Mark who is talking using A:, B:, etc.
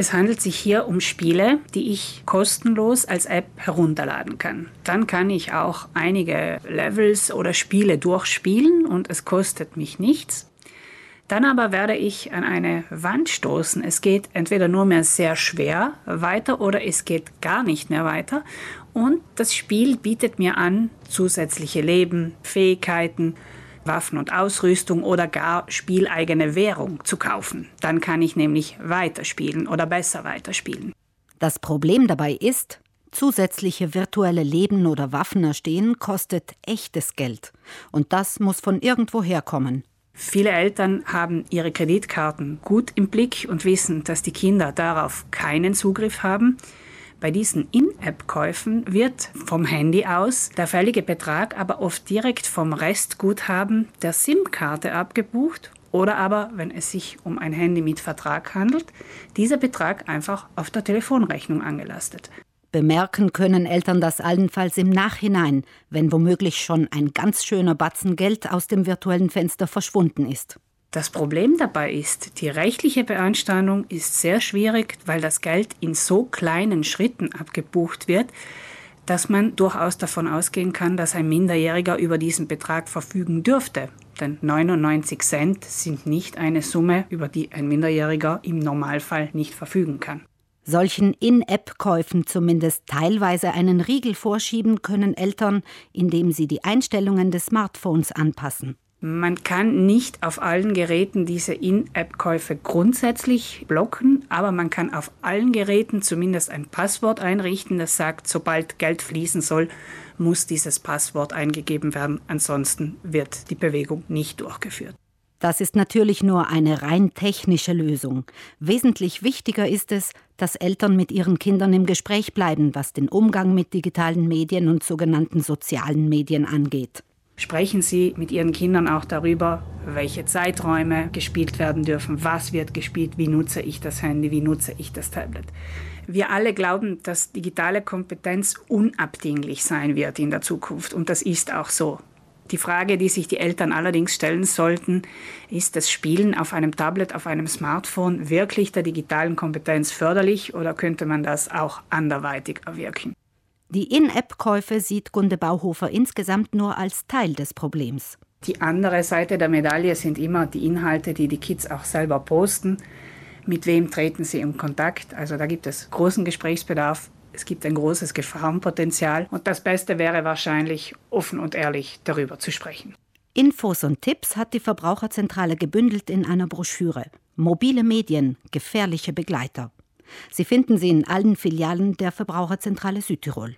A: Es handelt sich hier um Spiele, die ich kostenlos als App herunterladen kann. Dann kann ich auch einige Levels oder Spiele durchspielen und es kostet mich nichts. Dann aber werde ich an eine Wand stoßen. Es geht entweder nur mehr sehr schwer weiter oder es geht gar nicht mehr weiter. Und das Spiel bietet mir an zusätzliche Leben, Fähigkeiten, Waffen und Ausrüstung oder gar spieleigene Währung zu kaufen. Dann kann ich nämlich weiterspielen oder besser weiterspielen.
B: Das Problem dabei ist, zusätzliche virtuelle Leben oder Waffen erstehen kostet echtes Geld. Und das muss von irgendwoher kommen.
A: Viele Eltern haben ihre Kreditkarten gut im Blick und wissen, dass die Kinder darauf keinen Zugriff haben. Bei diesen In-App-Käufen wird vom Handy aus der fällige Betrag aber oft direkt vom Restguthaben der SIM-Karte abgebucht oder aber, wenn es sich um ein Handy mit Vertrag handelt, dieser Betrag einfach auf der Telefonrechnung angelastet.
B: Bemerken können Eltern das allenfalls im Nachhinein, wenn womöglich schon ein ganz schöner Batzen Geld aus dem virtuellen Fenster verschwunden ist.
A: Das Problem dabei ist, die rechtliche Beanstandung ist sehr schwierig, weil das Geld in so kleinen Schritten abgebucht wird, dass man durchaus davon ausgehen kann, dass ein Minderjähriger über diesen Betrag verfügen dürfte. Denn 99 Cent sind nicht eine Summe, über die ein Minderjähriger im Normalfall nicht verfügen kann.
B: Solchen In-App-Käufen zumindest teilweise einen Riegel vorschieben können Eltern, indem sie die Einstellungen des Smartphones anpassen.
A: Man kann nicht auf allen Geräten diese In-App-Käufe grundsätzlich blocken, aber man kann auf allen Geräten zumindest ein Passwort einrichten, das sagt, sobald Geld fließen soll, muss dieses Passwort eingegeben werden, ansonsten wird die Bewegung nicht durchgeführt.
B: Das ist natürlich nur eine rein technische Lösung. Wesentlich wichtiger ist es, dass Eltern mit ihren Kindern im Gespräch bleiben, was den Umgang mit digitalen Medien und sogenannten sozialen Medien angeht.
A: Sprechen Sie mit Ihren Kindern auch darüber, welche Zeiträume gespielt werden dürfen, was wird gespielt, wie nutze ich das Handy, wie nutze ich das Tablet. Wir alle glauben, dass digitale Kompetenz unabdinglich sein wird in der Zukunft und das ist auch so. Die Frage, die sich die Eltern allerdings stellen sollten, ist das Spielen auf einem Tablet, auf einem Smartphone wirklich der digitalen Kompetenz förderlich oder könnte man das auch anderweitig erwirken?
B: Die In-App-Käufe sieht Gunde Bauhofer insgesamt nur als Teil des Problems.
A: Die andere Seite der Medaille sind immer die Inhalte, die die Kids auch selber posten. Mit wem treten sie in Kontakt? Also da gibt es großen Gesprächsbedarf. Es gibt ein großes Gefahrenpotenzial und das Beste wäre wahrscheinlich, offen und ehrlich darüber zu sprechen.
B: Infos und Tipps hat die Verbraucherzentrale gebündelt in einer Broschüre. Mobile Medien, gefährliche Begleiter. Sie finden sie in allen Filialen der Verbraucherzentrale Südtirol.